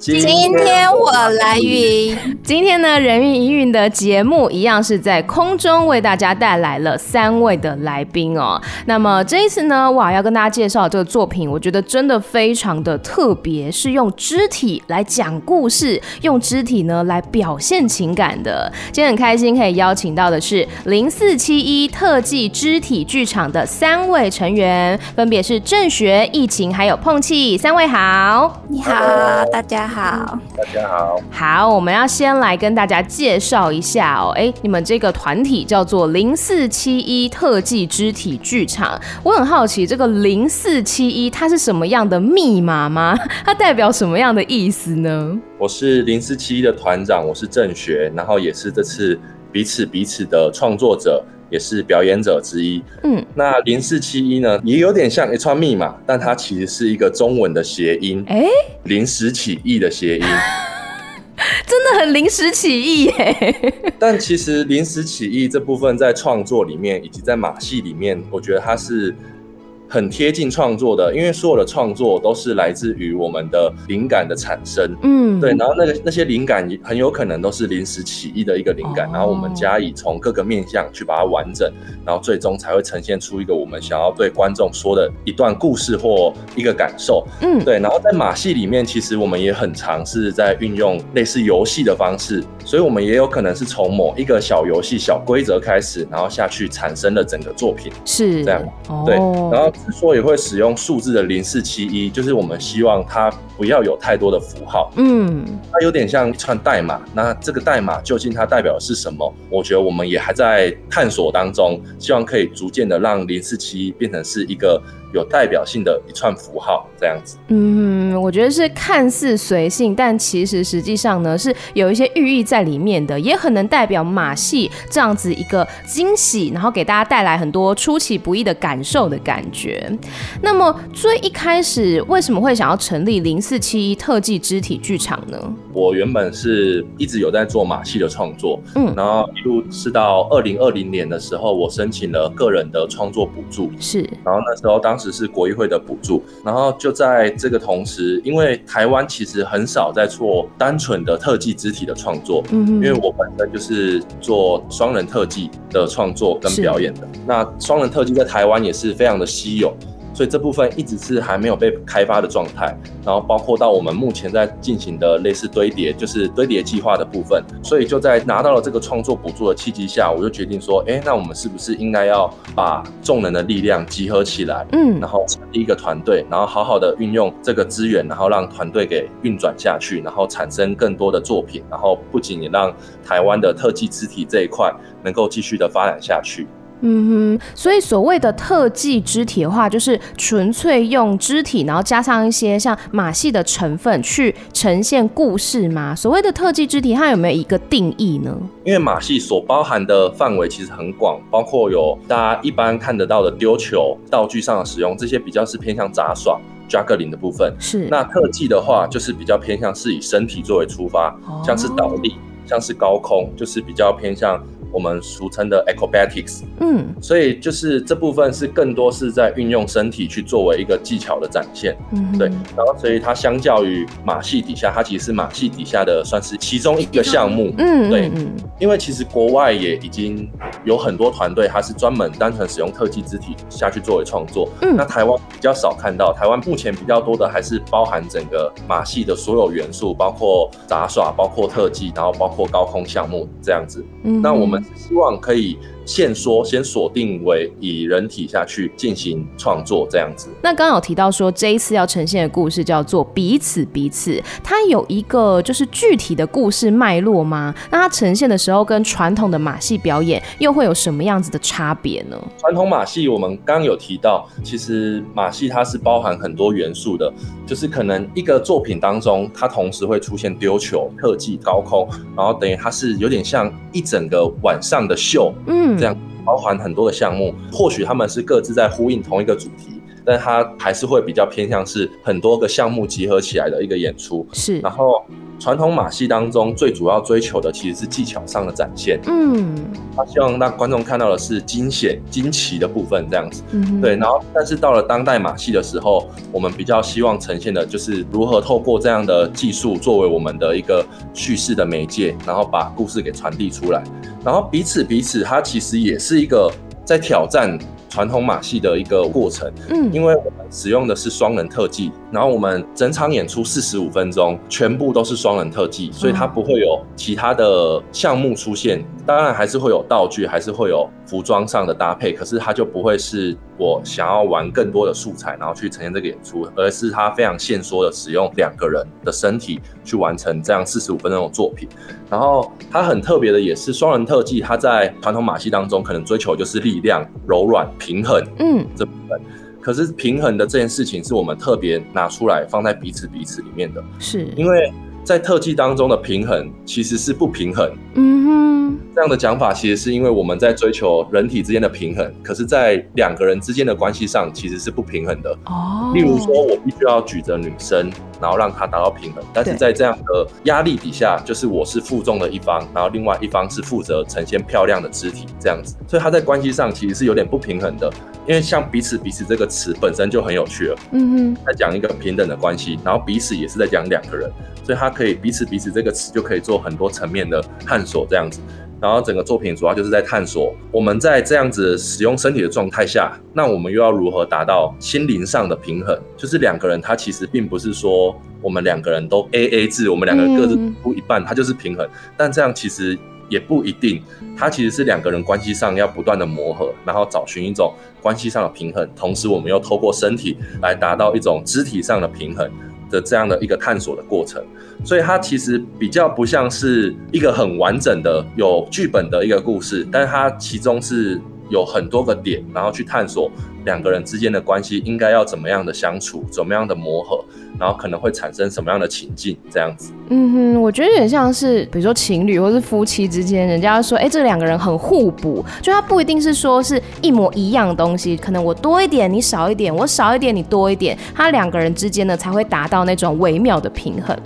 今天我来云，今天呢，人云艺云的节目一样是在空中为大家带来了三位的来宾哦。那么这一次呢，哇，要跟大家介绍这个作品，我觉得真的非常的特别，是用肢体来讲故事，用肢体呢来表现情感的。今天很开心可以邀请到的是零四七一特技肢体剧场的三位成员，分别是郑学、奕晴还有碰气，三位好。你好，大家。好，大家好。好，我们要先来跟大家介绍一下哦。哎，你们这个团体叫做零四七一特技肢体剧场。我很好奇，这个零四七一它是什么样的密码吗？它代表什么样的意思呢？我是零四七一的团长，我是郑学，然后也是这次彼此彼此的创作者。也是表演者之一。嗯，那零四七一呢，也有点像一串密码，但它其实是一个中文的谐音。哎、欸，临时起意的谐音，真的很临时起意耶。但其实临时起意这部分在创作里面，以及在马戏里面，我觉得它是。很贴近创作的，因为所有的创作都是来自于我们的灵感的产生，嗯，对，然后那个那些灵感很有可能都是临时起意的一个灵感，哦、然后我们加以从各个面向去把它完整，然后最终才会呈现出一个我们想要对观众说的一段故事或一个感受，嗯，对，然后在马戏里面，其实我们也很尝试在运用类似游戏的方式，所以我们也有可能是从某一个小游戏、小规则开始，然后下去产生了整个作品，是这样，哦、对，然后。之所以会使用数字的零四七一，就是我们希望它不要有太多的符号，嗯，它有点像一串代码。那这个代码究竟它代表的是什么？我觉得我们也还在探索当中，希望可以逐渐的让零四七一变成是一个。有代表性的一串符号，这样子。嗯，我觉得是看似随性，但其实实际上呢是有一些寓意在里面的，也很能代表马戏这样子一个惊喜，然后给大家带来很多出其不意的感受的感觉。那么最一开始为什么会想要成立零四七一特技肢体剧场呢？我原本是一直有在做马戏的创作，嗯，然后一路是到二零二零年的时候，我申请了个人的创作补助，是，然后那时候当。只是国议会的补助，然后就在这个同时，因为台湾其实很少在做单纯的特技肢体的创作，嗯哼，因为我本身就是做双人特技的创作跟表演的，那双人特技在台湾也是非常的稀有。所以这部分一直是还没有被开发的状态，然后包括到我们目前在进行的类似堆叠，就是堆叠计划的部分。所以就在拿到了这个创作补助的契机下，我就决定说，哎，那我们是不是应该要把众人的力量集合起来，嗯，然后成立一个团队，然后好好的运用这个资源，然后让团队给运转下去，然后产生更多的作品，然后不仅也让台湾的特技肢体这一块能够继续的发展下去。嗯哼，所以所谓的特技肢体的话，就是纯粹用肢体，然后加上一些像马戏的成分去呈现故事吗？所谓的特技肢体，它有没有一个定义呢？因为马戏所包含的范围其实很广，包括有大家一般看得到的丢球、道具上的使用，这些比较是偏向杂耍、juggling 的部分。是，那特技的话，就是比较偏向是以身体作为出发，哦、像是倒立，像是高空，就是比较偏向。我们俗称的 acrobatics，嗯，所以就是这部分是更多是在运用身体去作为一个技巧的展现，嗯，对，然后所以它相较于马戏底下，它其实是马戏底下的算是其中一个项目，嗯，对，嗯，因为其实国外也已经有很多团队，它是专门单纯使用特技肢体下去作为创作，嗯，那台湾比较少看到，台湾目前比较多的还是包含整个马戏的所有元素，包括杂耍，包括特技，然后包括高空项目这样子，嗯，那我们。希望可以先说，先锁定为以人体下去进行创作这样子。那刚刚有提到说，这一次要呈现的故事叫做彼此彼此，它有一个就是具体的故事脉络吗？那它呈现的时候跟传统的马戏表演又会有什么样子的差别呢？传统马戏我们刚刚有提到，其实马戏它是包含很多元素的，就是可能一个作品当中，它同时会出现丢球、特技、高空，然后等于它是有点像一整个晚上的秀，嗯，这样包含很多的项目，或许他们是各自在呼应同一个主题，但它还是会比较偏向是很多个项目集合起来的一个演出。是，然后。传统马戏当中最主要追求的其实是技巧上的展现，嗯，他希望让观众看到的是惊险、惊奇的部分，这样子，嗯，对。然后，但是到了当代马戏的时候，我们比较希望呈现的就是如何透过这样的技术作为我们的一个叙事的媒介，然后把故事给传递出来。然后彼此彼此，它其实也是一个在挑战。传统马戏的一个过程，嗯，因为使用的是双人特技，然后我们整场演出四十五分钟，全部都是双人特技，所以它不会有其他的项目出现。当然还是会有道具，还是会有服装上的搭配，可是它就不会是我想要玩更多的素材，然后去呈现这个演出，而是它非常限缩的使用两个人的身体去完成这样四十五分钟的作品。然后它很特别的也是双人特技，它在传统马戏当中可能追求就是力量、柔软、平衡，嗯，这部分。可是平衡的这件事情是我们特别拿出来放在彼此彼此里面的，是。因为在特技当中的平衡其实是不平衡，嗯哼。这样的讲法其实是因为我们在追求人体之间的平衡，可是，在两个人之间的关系上其实是不平衡的。哦，例如说，我必须要举着女生，然后让她达到平衡，但是在这样的压力底下，就是我是负重的一方，然后另外一方是负责呈现漂亮的肢体这样子，所以他在关系上其实是有点不平衡的。因为像彼此彼此这个词本身就很有趣了，嗯哼，在讲一个平等的关系，然后彼此也是在讲两个人，所以他可以彼此彼此这个词就可以做很多层面的探索这样子。然后整个作品主要就是在探索我们在这样子使用身体的状态下，那我们又要如何达到心灵上的平衡？就是两个人他其实并不是说我们两个人都 AA 制，我们两个人各自出一半，他就是平衡。但这样其实也不一定，他其实是两个人关系上要不断的磨合，然后找寻一种关系上的平衡，同时我们又透过身体来达到一种肢体上的平衡。的这样的一个探索的过程，所以它其实比较不像是一个很完整的有剧本的一个故事，但是它其中是有很多个点，然后去探索两个人之间的关系应该要怎么样的相处，怎么样的磨合。然后可能会产生什么样的情境，这样子。嗯哼，我觉得有点像是，比如说情侣或是夫妻之间，人家说，哎，这两个人很互补，就他不一定是说是一模一样的东西，可能我多一点，你少一点，我少一点，你多一点，他两个人之间呢才会达到那种微妙的平衡。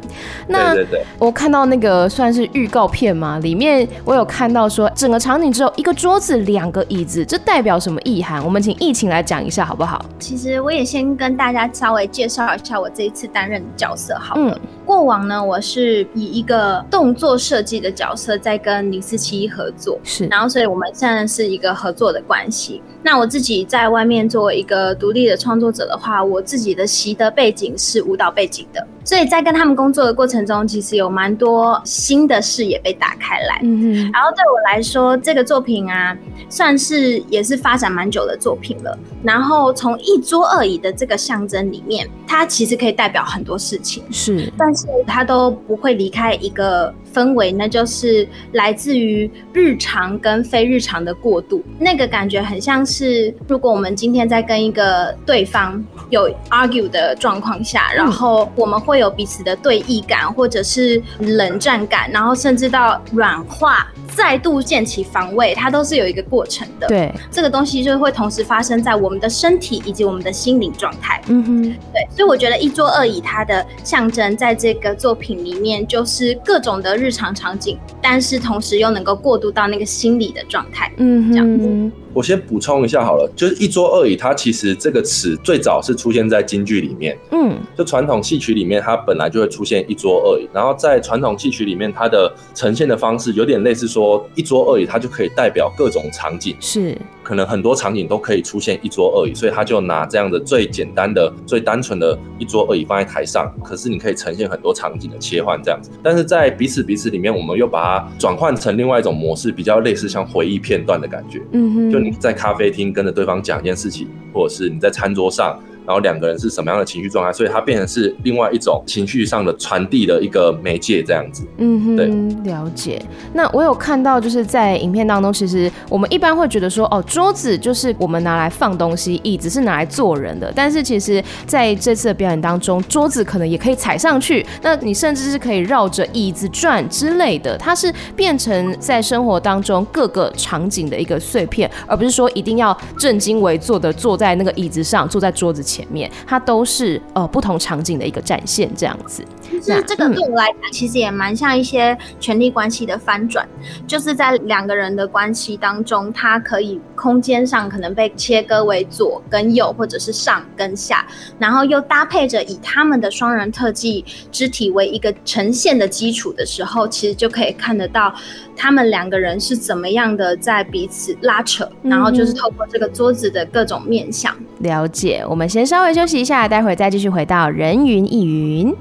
那对对对，我看到那个算是预告片嘛，里面我有看到说，整个场景只有一个桌子，两个椅子，这代表什么意涵？我们请疫情来讲一下好不好？其实我也先跟大家稍微介绍一下我这一次。担任的角色好了。嗯，过往呢，我是以一个动作设计的角色在跟零四七一合作，是，然后所以我们现在是一个合作的关系。那我自己在外面作为一个独立的创作者的话，我自己的习得背景是舞蹈背景的，所以在跟他们工作的过程中，其实有蛮多新的视野被打开来。嗯嗯，然后对我来说，这个作品啊，算是也是发展蛮久的作品了。然后从一桌二椅的这个象征里面，它其实可以代表很多事情，是，但是它都不会离开一个氛围，那就是来自于日常跟非日常的过渡，那个感觉很像是。如果我们今天在跟一个对方有 argue 的状况下，然后我们会有彼此的对弈感，或者是冷战感，然后甚至到软化，再度建起防卫，它都是有一个过程的。对，这个东西就会同时发生在我们的身体以及我们的心灵状态。嗯哼，对，所以我觉得一桌二椅它的象征，在这个作品里面就是各种的日常场景，但是同时又能够过渡到那个心理的状态。嗯哼，这样子。我先补充一下好了，就是一桌二椅，它其实这个词最早是出现在京剧里面。嗯，就传统戏曲里面，它本来就会出现一桌二椅，然后在传统戏曲里面，它的呈现的方式有点类似说一桌二椅，它就可以代表各种场景。是。可能很多场景都可以出现一桌二椅，所以他就拿这样的最简单的、最单纯的一桌二椅放在台上。可是你可以呈现很多场景的切换这样子。但是在彼此彼此里面，我们又把它转换成另外一种模式，比较类似像回忆片段的感觉。嗯哼，就你在咖啡厅跟着对方讲一件事情，或者是你在餐桌上。然后两个人是什么样的情绪状态，所以它变成是另外一种情绪上的传递的一个媒介，这样子。嗯哼，对，了解。那我有看到，就是在影片当中，其实我们一般会觉得说，哦，桌子就是我们拿来放东西，椅子是拿来坐人的。但是其实在这次的表演当中，桌子可能也可以踩上去，那你甚至是可以绕着椅子转之类的。它是变成在生活当中各个场景的一个碎片，而不是说一定要正襟危坐的坐在那个椅子上，坐在桌子前前面。它都是呃不同场景的一个展现，这样子。其实这个对我来讲，其实也蛮像一些权力关系的翻转，就是在两个人的关系当中，它可以空间上可能被切割为左跟右，或者是上跟下，然后又搭配着以他们的双人特技肢体为一个呈现的基础的时候，其实就可以看得到他们两个人是怎么样的在彼此拉扯，然后就是透过这个桌子的各种面向。了解，我们先稍微休息一下，待会再继续回到人云亦云。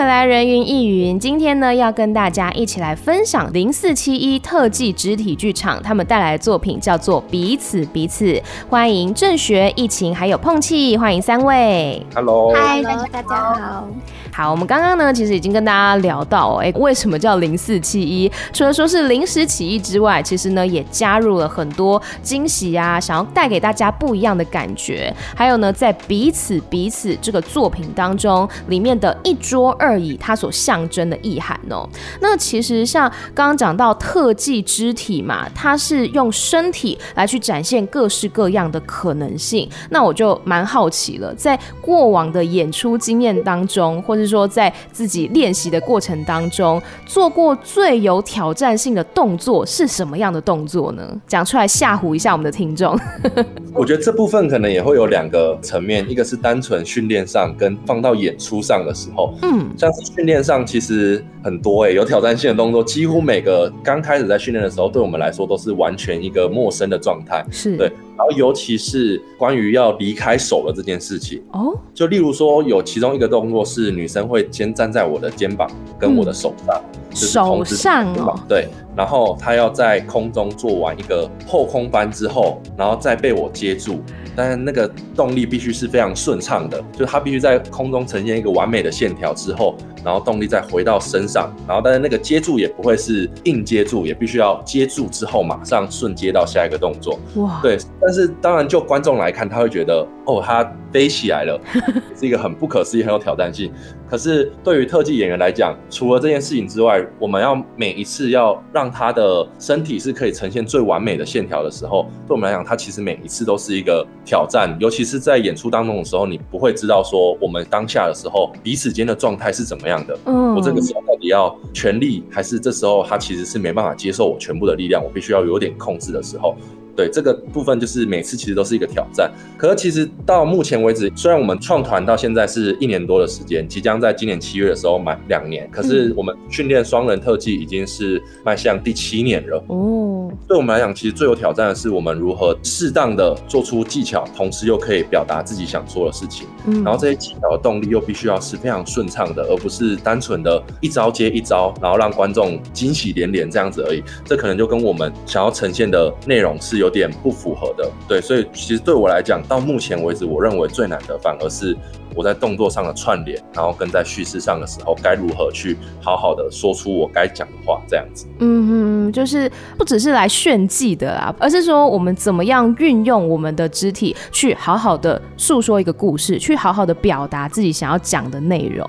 回来，人云亦云。今天呢，要跟大家一起来分享零四七一特技肢体剧场他们带来的作品，叫做《彼此彼此》。欢迎郑学、疫情还有碰气，欢迎三位。Hello，嗨，大家大家好。好，我们刚刚呢，其实已经跟大家聊到，哎，为什么叫零四七一？除了说是临时起意之外，其实呢，也加入了很多惊喜啊，想要带给大家不一样的感觉。还有呢，在彼此彼此这个作品当中，里面的一桌二椅，它所象征的意涵哦。那其实像刚刚讲到特技肢体嘛，它是用身体来去展现各式各样的可能性。那我就蛮好奇了，在过往的演出经验当中，或是说在自己练习的过程当中，做过最有挑战性的动作是什么样的动作呢？讲出来吓唬一下我们的听众。我觉得这部分可能也会有两个层面，一个是单纯训练上，跟放到演出上的时候，嗯，像是训练上其实很多哎、欸，有挑战性的动作，几乎每个刚开始在训练的时候，对我们来说都是完全一个陌生的状态，是对。然后，尤其是关于要离开手的这件事情。哦，就例如说，有其中一个动作是女生会先站在我的肩膀跟我的手上，嗯、手上哦，对，然后他要在空中做完一个后空翻之后，然后再被我接住，但是那个动力必须是非常顺畅的，就是他必须在空中呈现一个完美的线条之后。然后动力再回到身上，然后但是那个接住也不会是硬接住，也必须要接住之后马上瞬接到下一个动作。哇，对，但是当然就观众来看，他会觉得哦，他飞起来了，是一个很不可思议、很有挑战性。可是对于特技演员来讲，除了这件事情之外，我们要每一次要让他的身体是可以呈现最完美的线条的时候，对我们来讲，他其实每一次都是一个挑战。尤其是在演出当中的时候，你不会知道说我们当下的时候彼此间的状态是怎么样的。嗯，我这个时候到底要全力，还是这时候他其实是没办法接受我全部的力量，我必须要有点控制的时候。对，这个部分就是每次其实都是一个挑战。可是其实到目前为止，虽然我们创团到现在是一年多的时间，即将在今年七月的时候满两年，可是我们训练双人特技已经是迈向第七年了。哦，对我们来讲，其实最有挑战的是我们如何适当的做出技巧，同时又可以表达自己想做的事情。嗯，然后这些技巧的动力又必须要是非常顺畅的，而不是单纯的一招接一招，然后让观众惊喜连连这样子而已。这可能就跟我们想要呈现的内容是有点不符合的，对，所以其实对我来讲，到目前为止，我认为最难的反而是我在动作上的串联，然后跟在叙事上的时候，该如何去好好的说出我该讲的话，这样子。嗯嗯，就是不只是来炫技的啦，而是说我们怎么样运用我们的肢体去好好的诉说一个故事，去好好的表达自己想要讲的内容。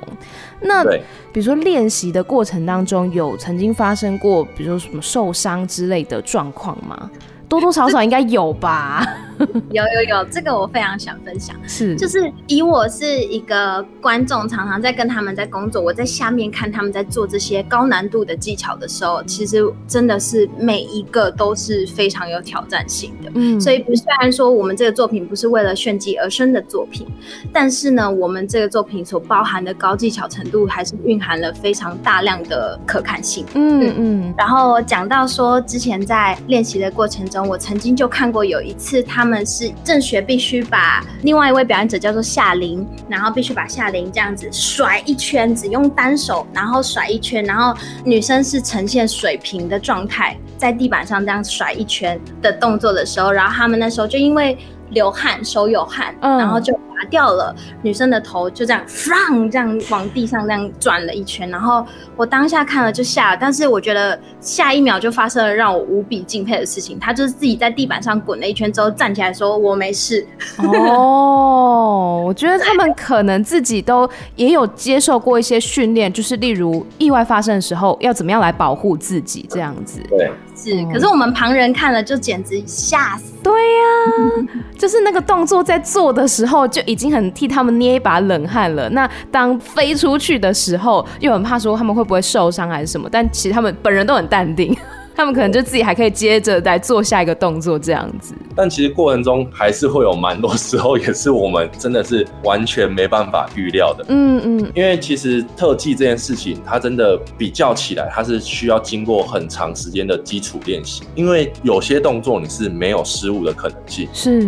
那比如说练习的过程当中，有曾经发生过，比如说什么受伤之类的状况吗？多多少少 应该有吧。有有有，这个我非常想分享。是，就是以我是一个观众，常常在跟他们在工作，我在下面看他们在做这些高难度的技巧的时候，其实真的是每一个都是非常有挑战性的。嗯，所以不虽然说我们这个作品不是为了炫技而生的作品，但是呢，我们这个作品所包含的高技巧程度，还是蕴含了非常大量的可看性。嗯嗯。然后讲到说，之前在练习的过程中，我曾经就看过有一次他们。们是正学必须把另外一位表演者叫做夏琳，然后必须把夏琳这样子甩一圈，只用单手，然后甩一圈，然后女生是呈现水平的状态，在地板上这样甩一圈的动作的时候，然后他们那时候就因为流汗，手有汗，嗯、然后就。拔掉了，女生的头就这样，放这样往地上这样转了一圈，然后我当下看了就吓了，但是我觉得下一秒就发生了让我无比敬佩的事情，她就是自己在地板上滚了一圈之后站起来说：“我没事。”哦，我觉得他们可能自己都也有接受过一些训练，就是例如意外发生的时候要怎么样来保护自己这样子。对，是。可是我们旁人看了就简直吓死。对呀、啊，就是那个动作在做的时候就已经很替他们捏一把冷汗了。那当飞出去的时候，又很怕说他们会不会受伤还是什么。但其实他们本人都很淡定。他们可能就自己还可以接着来做下一个动作这样子，但其实过程中还是会有蛮多时候，也是我们真的是完全没办法预料的。嗯嗯，因为其实特技这件事情，它真的比较起来，它是需要经过很长时间的基础练习。因为有些动作你是没有失误的可能性，是，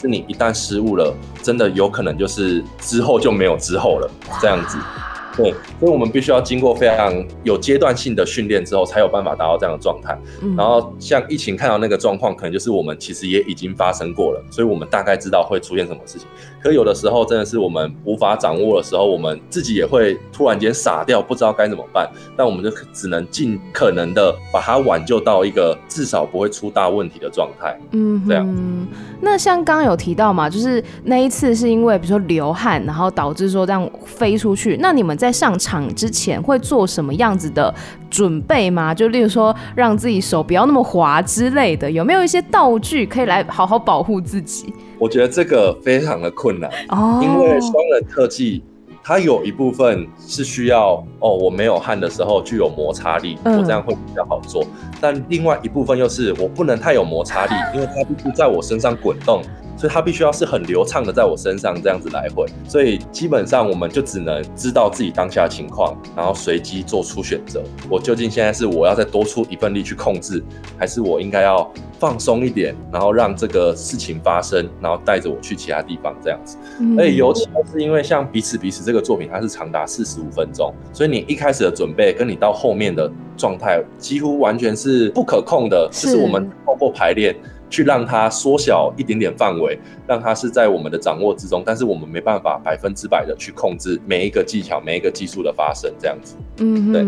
是你一旦失误了，真的有可能就是之后就没有之后了，这样子。对，所以我们必须要经过非常有阶段性的训练之后，才有办法达到这样的状态。嗯。然后像疫情看到那个状况，可能就是我们其实也已经发生过了，所以我们大概知道会出现什么事情。可有的时候真的是我们无法掌握的时候，我们自己也会突然间傻掉，不知道该怎么办。但我们就只能尽可能的把它挽救到一个至少不会出大问题的状态。嗯，这样。那像刚刚有提到嘛，就是那一次是因为比如说流汗，然后导致说这样飞出去。那你们在上场之前会做什么样子的准备吗？就例如说让自己手不要那么滑之类的，有没有一些道具可以来好好保护自己？我觉得这个非常的困难哦，因为双人特技它有一部分是需要哦，我没有汗的时候具有摩擦力，我这样会比较好做。但另外一部分又是我不能太有摩擦力，因为它必须在我身上滚动。所以它必须要是很流畅的在我身上这样子来回，所以基本上我们就只能知道自己当下的情况，然后随机做出选择。我究竟现在是我要再多出一份力去控制，还是我应该要放松一点，然后让这个事情发生，然后带着我去其他地方这样子。而且尤其是因为像彼此彼此这个作品，它是长达四十五分钟，所以你一开始的准备跟你到后面的状态几乎完全是不可控的，就是我们透过排练。去让它缩小一点点范围，让它是在我们的掌握之中，但是我们没办法百分之百的去控制每一个技巧、每一个技术的发生，这样子。嗯，对。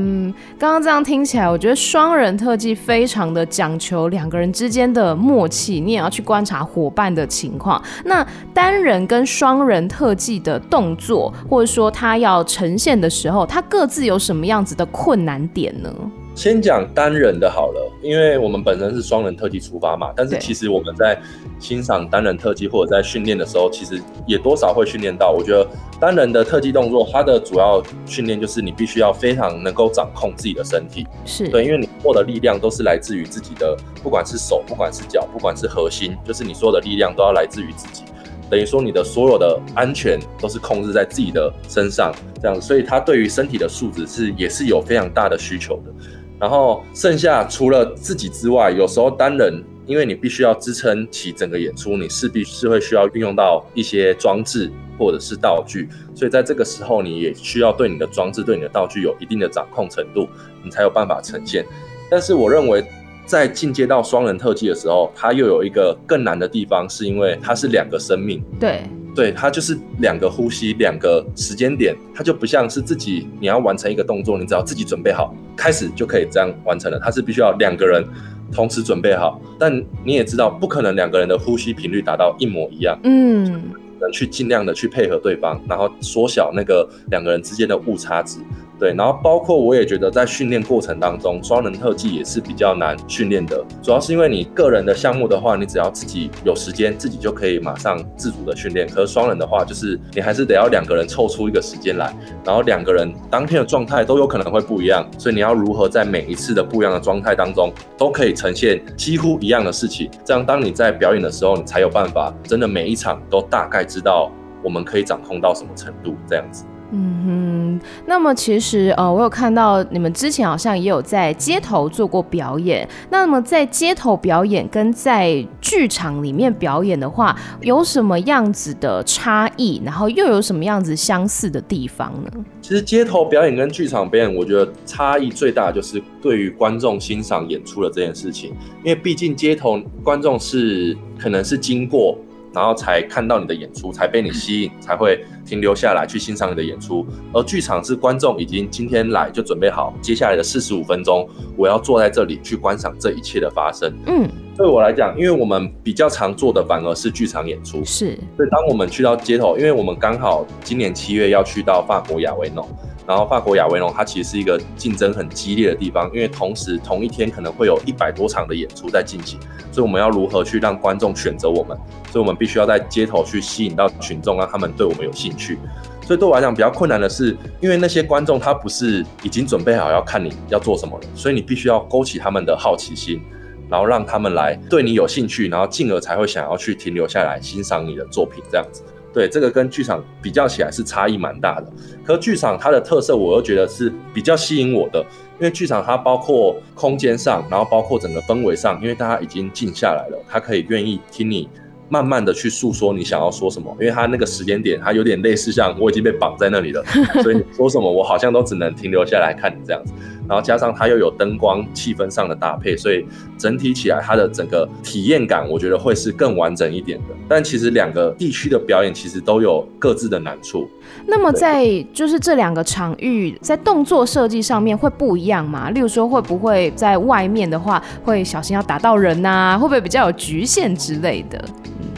刚刚这样听起来，我觉得双人特技非常的讲求两个人之间的默契，你也要去观察伙伴的情况。那单人跟双人特技的动作，或者说他要呈现的时候，他各自有什么样子的困难点呢？先讲单人的好了，因为我们本身是双人特技出发嘛，但是其实我们在欣赏单人特技或者在训练的时候，其实也多少会训练到。我觉得单人的特技动作，它的主要训练就是你必须要非常能够掌控自己的身体，是对，因为你获得力量都是来自于自己的，不管是手，不管是脚，不管是核心，就是你所有的力量都要来自于自己。等于说你的所有的安全都是控制在自己的身上，这样，所以它对于身体的素质是也是有非常大的需求的。然后剩下除了自己之外，有时候单人，因为你必须要支撑起整个演出，你势必是会需要运用到一些装置或者是道具，所以在这个时候，你也需要对你的装置、对你的道具有一定的掌控程度，你才有办法呈现。但是我认为，在进阶到双人特技的时候，它又有一个更难的地方，是因为它是两个生命。对。对，它就是两个呼吸，两个时间点，它就不像是自己你要完成一个动作，你只要自己准备好，开始就可以这样完成了。它是必须要两个人同时准备好，但你也知道，不可能两个人的呼吸频率达到一模一样。嗯，能去尽量的去配合对方，然后缩小那个两个人之间的误差值。对，然后包括我也觉得在训练过程当中，双人特技也是比较难训练的，主要是因为你个人的项目的话，你只要自己有时间，自己就可以马上自主的训练。可是双人的话，就是你还是得要两个人凑出一个时间来，然后两个人当天的状态都有可能会不一样，所以你要如何在每一次的不一样的状态当中，都可以呈现几乎一样的事情，这样当你在表演的时候，你才有办法真的每一场都大概知道我们可以掌控到什么程度，这样子。嗯哼，那么其实呃，我有看到你们之前好像也有在街头做过表演。那么在街头表演跟在剧场里面表演的话，有什么样子的差异？然后又有什么样子相似的地方呢？其实街头表演跟剧场表演，我觉得差异最大就是对于观众欣赏演出的这件事情，因为毕竟街头观众是可能是经过。然后才看到你的演出，才被你吸引，才会停留下来去欣赏你的演出。而剧场是观众已经今天来就准备好，接下来的四十五分钟，我要坐在这里去观赏这一切的发生。嗯，对我来讲，因为我们比较常做的反而是剧场演出，是。所以当我们去到街头，因为我们刚好今年七月要去到法国亚维农。然后法国亚维农，它其实是一个竞争很激烈的地方，因为同时同一天可能会有一百多场的演出在进行，所以我们要如何去让观众选择我们？所以我们必须要在街头去吸引到群众，让他们对我们有兴去。所以对我来讲比较困难的是，因为那些观众他不是已经准备好要看你要做什么了，所以你必须要勾起他们的好奇心，然后让他们来对你有兴趣，然后进而才会想要去停留下来欣赏你的作品这样子。对，这个跟剧场比较起来是差异蛮大的，可剧场它的特色，我又觉得是比较吸引我的，因为剧场它包括空间上，然后包括整个氛围上，因为大家已经静下来了，他可以愿意听你慢慢的去诉说你想要说什么，因为他那个时间点，他有点类似像我已经被绑在那里了，所以你说什么我好像都只能停留下来看你这样子。然后加上它又有灯光、气氛上的搭配，所以整体起来它的整个体验感，我觉得会是更完整一点的。但其实两个地区的表演其实都有各自的难处。那么在就是这两个场域在动作设计上面会不一样吗？例如说会不会在外面的话会小心要打到人呐？会不会比较有局限之类的？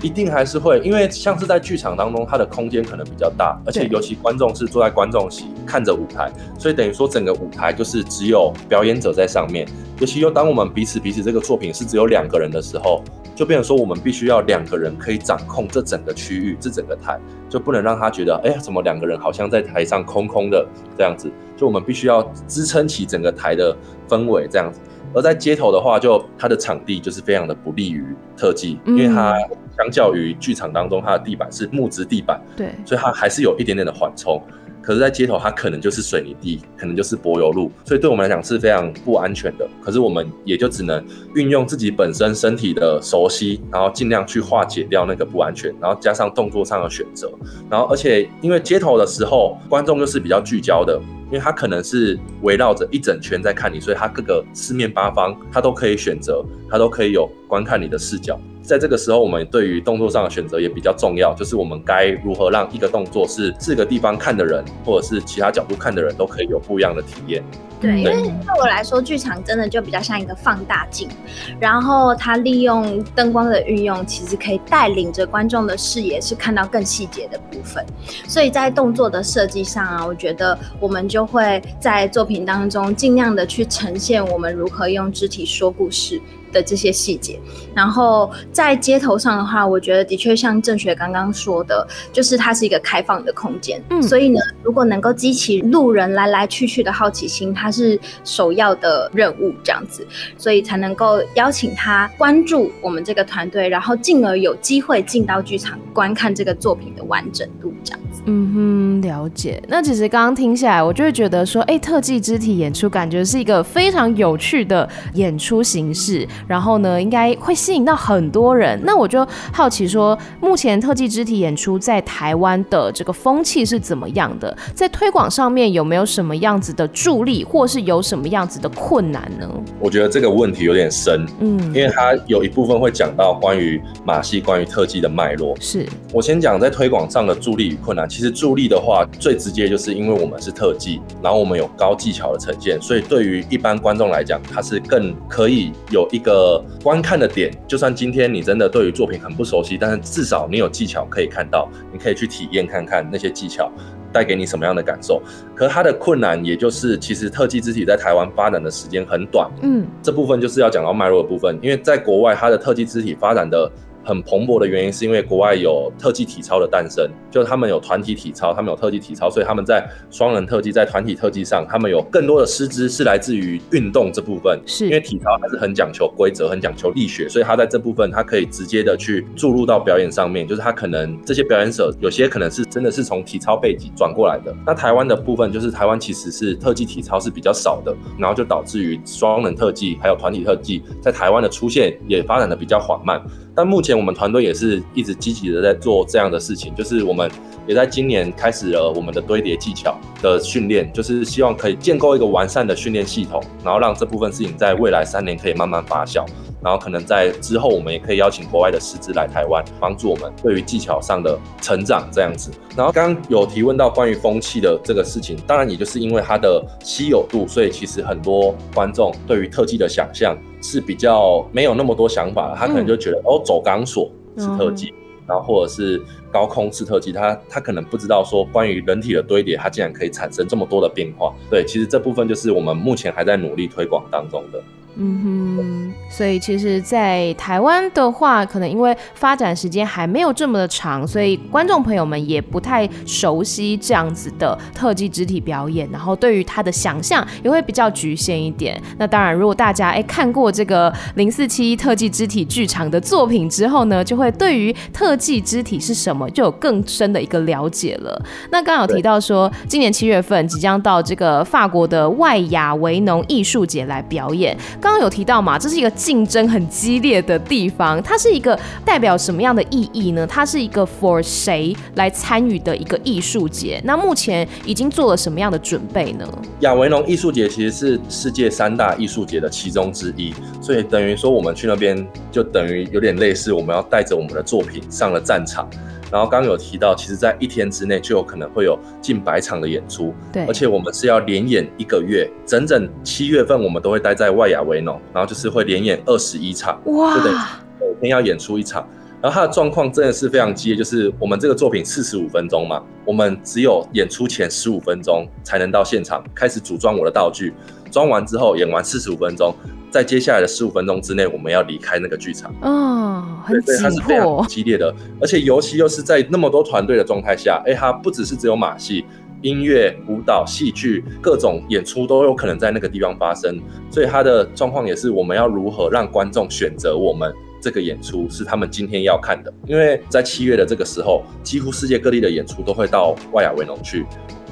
一定还是会，因为像是在剧场当中，它的空间可能比较大，而且尤其观众是坐在观众席看着舞台，所以等于说整个舞台就是只有表演者在上面。尤其又当我们彼此彼此这个作品是只有两个人的时候，就变成说我们必须要两个人可以掌控这整个区域，这整个台，就不能让他觉得，哎呀，怎么两个人好像在台上空空的这样子？就我们必须要支撑起整个台的氛围这样子。而在街头的话，就它的场地就是非常的不利于特技，因为它。相较于剧场当中，它的地板是木质地板，对，所以它还是有一点点的缓冲。可是，在街头，它可能就是水泥地，可能就是柏油路，所以对我们来讲是非常不安全的。可是，我们也就只能运用自己本身身体的熟悉，然后尽量去化解掉那个不安全，然后加上动作上的选择，然后而且因为街头的时候，观众又是比较聚焦的，因为他可能是围绕着一整圈在看你，所以他各个四面八方他都可以选择，他都可以有观看你的视角。在这个时候，我们对于动作上的选择也比较重要，就是我们该如何让一个动作是四个地方看的人，或者是其他角度看的人都可以有不一样的体验。对，因为对我来说，剧场真的就比较像一个放大镜，然后它利用灯光的运用，其实可以带领着观众的视野是看到更细节的部分。所以在动作的设计上啊，我觉得我们就会在作品当中尽量的去呈现我们如何用肢体说故事。的这些细节，然后在街头上的话，我觉得的确像郑学刚刚说的，就是它是一个开放的空间，嗯，所以呢，如果能够激起路人来来去去的好奇心，它是首要的任务，这样子，所以才能够邀请他关注我们这个团队，然后进而有机会进到剧场观看这个作品的完整度，这样子。嗯哼，了解。那其实刚刚听下来，我就会觉得说，哎，特技肢体演出感觉是一个非常有趣的演出形式。然后呢，应该会吸引到很多人。那我就好奇说，目前特技肢体演出在台湾的这个风气是怎么样的？在推广上面有没有什么样子的助力，或是有什么样子的困难呢？我觉得这个问题有点深，嗯，因为它有一部分会讲到关于马戏、关于特技的脉络。是我先讲在推广上的助力与困难。其实助力的话，最直接就是因为我们是特技，然后我们有高技巧的呈现，所以对于一般观众来讲，它是更可以有一个。个，观看的点，就算今天你真的对于作品很不熟悉，但是至少你有技巧可以看到，你可以去体验看看那些技巧带给你什么样的感受。可它的困难，也就是其实特技肢体在台湾发展的时间很短，嗯，这部分就是要讲到脉络的部分，因为在国外它的特技肢体发展的很蓬勃的原因，是因为国外有特技体操的诞生，就是他们有团体体操，他们有特技体操，所以他们在双人特技、在团体特技上，他们有更多的师资是来自于运动这部分。是，因为体操还是很讲求规则、很讲求力学，所以他在这部分他可以直接的去注入到表演上面，就是他可能这些表演者有些可能是真的是从体操背景转过来的。那台湾的部分就是台湾其实是特技体操是比较少的，然后就导致于双人特技还有团体特技在台湾的出现也发展的比较缓慢。但目前我们团队也是一直积极的在做这样的事情，就是我们也在今年开始了我们的堆叠技巧的训练，就是希望可以建构一个完善的训练系统，然后让这部分事情在未来三年可以慢慢发酵。然后可能在之后，我们也可以邀请国外的师资来台湾，帮助我们对于技巧上的成长这样子。然后刚刚有提问到关于风气的这个事情，当然也就是因为它的稀有度，所以其实很多观众对于特技的想象是比较没有那么多想法，他可能就觉得、嗯、哦，走钢索是特技，嗯、然后或者是高空是特技，他他可能不知道说关于人体的堆叠，它竟然可以产生这么多的变化。对，其实这部分就是我们目前还在努力推广当中的。嗯哼，所以其实，在台湾的话，可能因为发展时间还没有这么的长，所以观众朋友们也不太熟悉这样子的特技肢体表演，然后对于他的想象也会比较局限一点。那当然，如果大家哎看过这个零四七特技肢体剧场的作品之后呢，就会对于特技肢体是什么就有更深的一个了解了。那刚刚有提到说，今年七月份即将到这个法国的外亚维农艺术节来表演。刚刚有提到嘛，这是一个竞争很激烈的地方，它是一个代表什么样的意义呢？它是一个 for 谁来参与的一个艺术节？那目前已经做了什么样的准备呢？亚维农艺术节其实是世界三大艺术节的其中之一，所以等于说我们去那边就等于有点类似，我们要带着我们的作品上了战场。然后刚刚有提到，其实，在一天之内就有可能会有近百场的演出，对，而且我们是要连演一个月，整整七月份我们都会待在外亚维农，然后就是会连演二十一场，哇，就等于每天要演出一场。然后它的状况真的是非常激烈，就是我们这个作品四十五分钟嘛，我们只有演出前十五分钟才能到现场开始组装我的道具，装完之后演完四十五分钟。在接下来的十五分钟之内，我们要离开那个剧场。哦，很对，它是非常激烈的，而且尤其又是在那么多团队的状态下，哎，它不只是只有马戏、音乐、舞蹈、戏剧，各种演出都有可能在那个地方发生。所以它的状况也是我们要如何让观众选择我们这个演出是他们今天要看的。因为在七月的这个时候，几乎世界各地的演出都会到外亚维农去。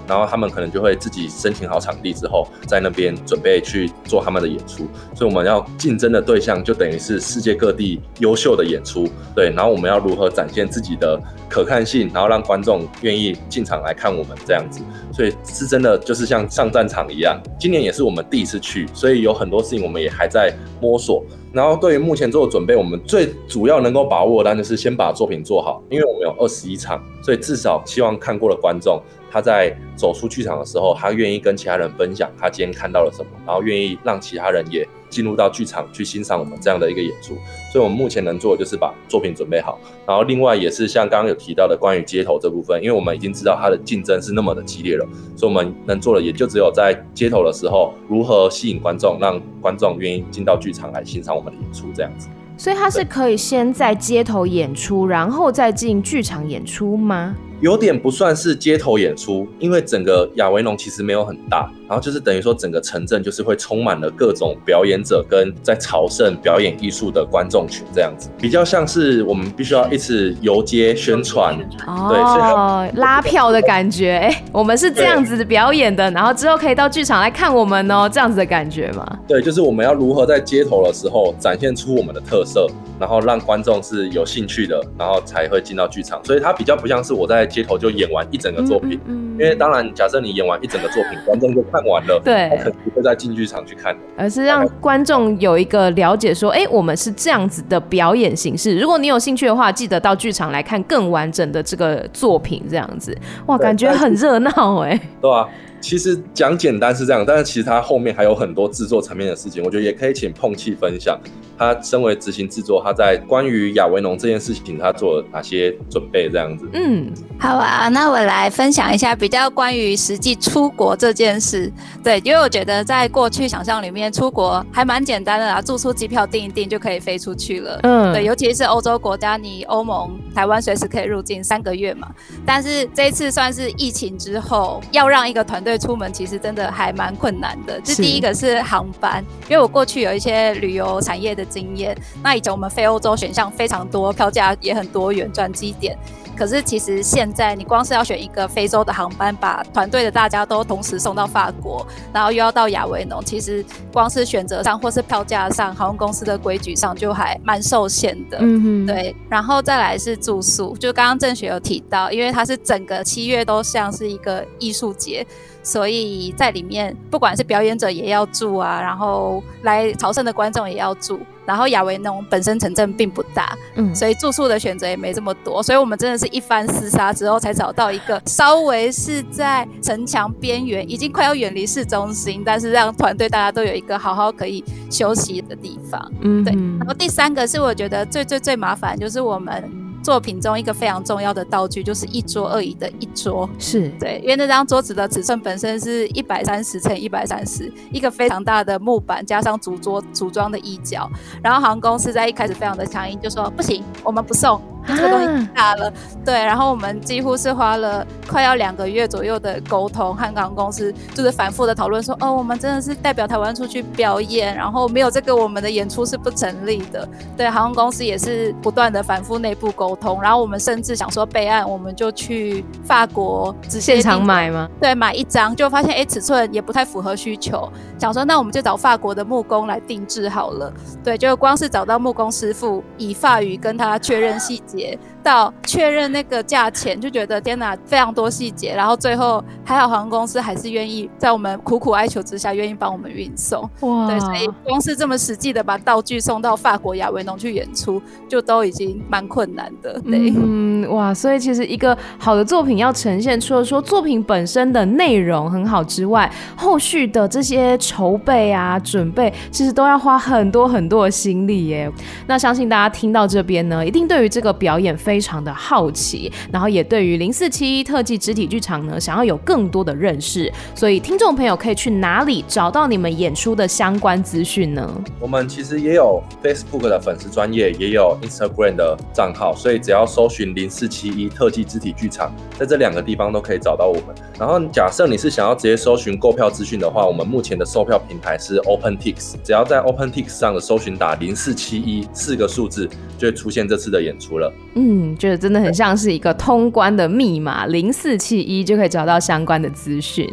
然后他们可能就会自己申请好场地之后，在那边准备去做他们的演出。所以我们要竞争的对象就等于是世界各地优秀的演出，对。然后我们要如何展现自己的可看性，然后让观众愿意进场来看我们这样子。所以是真的就是像上战场一样。今年也是我们第一次去，所以有很多事情我们也还在摸索。然后对于目前做的准备，我们最主要能够把握的当然就是先把作品做好，因为我们有二十一场，所以至少希望看过的观众。他在走出剧场的时候，他愿意跟其他人分享他今天看到了什么，然后愿意让其他人也进入到剧场去欣赏我们这样的一个演出。所以，我们目前能做的就是把作品准备好。然后，另外也是像刚刚有提到的关于街头这部分，因为我们已经知道它的竞争是那么的激烈了，所以我们能做的也就只有在街头的时候，如何吸引观众，让观众愿意进到剧场来欣赏我们的演出这样子。所以，他是可以先在街头演出，然后再进剧场演出吗？有点不算是街头演出，因为整个亚维农其实没有很大，然后就是等于说整个城镇就是会充满了各种表演者跟在朝圣表演艺术的观众群这样子，比较像是我们必须要一直游街宣传，对，哦，拉票的感觉，哎，我们是这样子表演的，然后之后可以到剧场来看我们哦，这样子的感觉嘛？对，就是我们要如何在街头的时候展现出我们的特色，然后让观众是有兴趣的，然后才会进到剧场，所以它比较不像是我在。街头就演完一整个作品，嗯，嗯，嗯，因为当然，假设你演完一整个作品，观众就看完了，对，他可能不会再进剧场去看，而是让观众有一个了解，说，哎、欸，我们是这样子的表演形式。如果你有兴趣的话，记得到剧场来看更完整的这个作品，这样子，哇，感觉很热闹，哎，对啊。其实讲简单是这样，但是其实它后面还有很多制作层面的事情，我觉得也可以请碰气分享。他身为执行制作，他在关于亚维农这件事情，他做了哪些准备？这样子。嗯，好啊，那我来分享一下比较关于实际出国这件事。对，因为我觉得在过去想象里面，出国还蛮简单的啦，住宿机票订一订就可以飞出去了。嗯，对，尤其是欧洲国家，你欧盟、台湾随时可以入境三个月嘛。但是这一次算是疫情之后，要让一个团队出门，其实真的还蛮困难的。这第一个是航班，因为我过去有一些旅游产业的经验，那以前我们飞欧洲选项非常多，票价也很多元，转机点。可是其实现在你光是要选一个非洲的航班，把团队的大家都同时送到法国，然后又要到亚维农，其实光是选择上或是票价上，航空公司的规矩上就还蛮受限的。嗯哼，对。然后再来是住宿，就刚刚郑雪有提到，因为它是整个七月都像是一个艺术节。所以在里面，不管是表演者也要住啊，然后来朝圣的观众也要住。然后亚维农本身城镇并不大，嗯，所以住宿的选择也没这么多。所以我们真的是一番厮杀之后，才找到一个稍微是在城墙边缘，已经快要远离市中心，但是让团队大家都有一个好好可以休息的地方。嗯，对。然后第三个是我觉得最最最麻烦，就是我们。作品中一个非常重要的道具就是一桌二椅的一桌，是对，因为那张桌子的尺寸本身是一百三十乘一百三十，一个非常大的木板加上主桌组装的椅脚，然后航空公司在一开始非常的强硬，就说不行，我们不送。这个东西太大了，对，然后我们几乎是花了快要两个月左右的沟通，和航空公司就是反复的讨论说，哦，我们真的是代表台湾出去表演，然后没有这个我们的演出是不成立的。对，航空公司也是不断的反复内部沟通，然后我们甚至想说备案，我们就去法国直接现场买吗？对，买一张就发现哎，尺寸也不太符合需求，想说那我们就找法国的木工来定制好了。对，就光是找到木工师傅，以法语跟他确认细节。谢。到确认那个价钱，就觉得天哪，非常多细节。然后最后还好，航空公司还是愿意在我们苦苦哀求之下，愿意帮我们运送。哇，对，所以光是这么实际的把道具送到法国亚维农去演出，就都已经蛮困难的。对，嗯，哇，所以其实一个好的作品要呈现，除了说作品本身的内容很好之外，后续的这些筹备啊、准备，其实都要花很多很多的心力耶。那相信大家听到这边呢，一定对于这个表演非常的好奇，然后也对于零四七一特技肢体剧场呢，想要有更多的认识，所以听众朋友可以去哪里找到你们演出的相关资讯呢？我们其实也有 Facebook 的粉丝专业，也有 Instagram 的账号，所以只要搜寻零四七一特技肢体剧场，在这两个地方都可以找到我们。然后假设你是想要直接搜寻购票资讯的话，我们目前的售票平台是 OpenTix，只要在 OpenTix 上的搜寻打零四七一四个数字，就会出现这次的演出了。嗯，嗯，就是真的很像是一个通关的密码，零四七一就可以找到相关的资讯。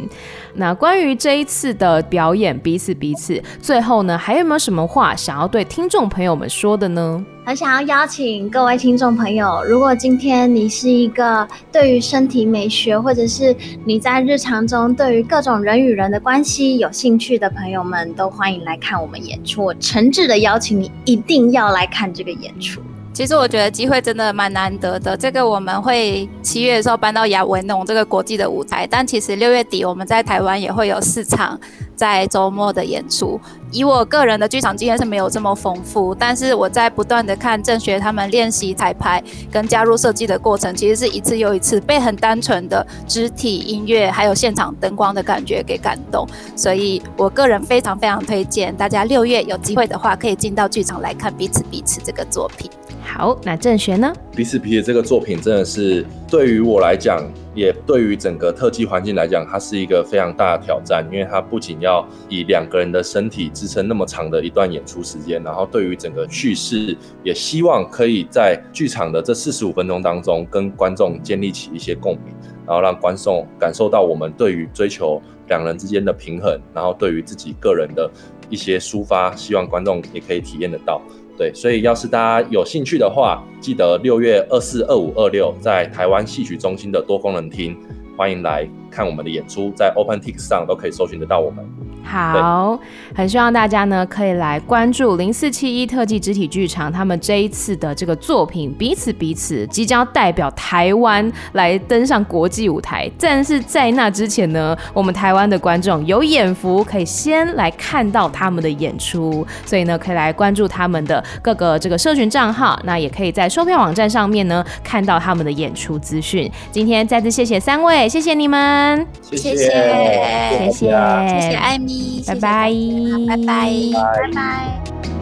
那关于这一次的表演，彼此彼此，最后呢，还有没有什么话想要对听众朋友们说的呢？很想要邀请各位听众朋友，如果今天你是一个对于身体美学，或者是你在日常中对于各种人与人的关系有兴趣的朋友们，都欢迎来看我们演出。我诚挚的邀请你，一定要来看这个演出。其实我觉得机会真的蛮难得的。这个我们会七月的时候搬到亚维农这个国际的舞台，但其实六月底我们在台湾也会有四场在周末的演出。以我个人的剧场经验是没有这么丰富，但是我在不断的看郑学他们练习彩排跟加入设计的过程，其实是一次又一次被很单纯的肢体音乐还有现场灯光的感觉给感动。所以我个人非常非常推荐大家六月有机会的话，可以进到剧场来看彼此彼此这个作品。好，那郑学呢？彼此彼此这个作品真的是对于我来讲，也对于整个特技环境来讲，它是一个非常大的挑战，因为它不仅要以两个人的身体支撑那么长的一段演出时间，然后对于整个叙事，也希望可以在剧场的这四十五分钟当中，跟观众建立起一些共鸣，然后让观众感受到我们对于追求两人之间的平衡，然后对于自己个人的一些抒发，希望观众也可以体验得到。对，所以要是大家有兴趣的话，记得六月二四、二五、二六在台湾戏曲中心的多功能厅，欢迎来看我们的演出，在 OpenTix 上都可以搜寻得到我们。好，很希望大家呢可以来关注零四七一特技肢体剧场，他们这一次的这个作品《彼此彼此》即将代表台湾来登上国际舞台。但是在那之前呢，我们台湾的观众有眼福，可以先来看到他们的演出，所以呢可以来关注他们的各个这个社群账号，那也可以在售票网站上面呢看到他们的演出资讯。今天再次谢谢三位，谢谢你们，谢谢，谢谢，谢谢，艾米。拜拜，拜拜，拜拜。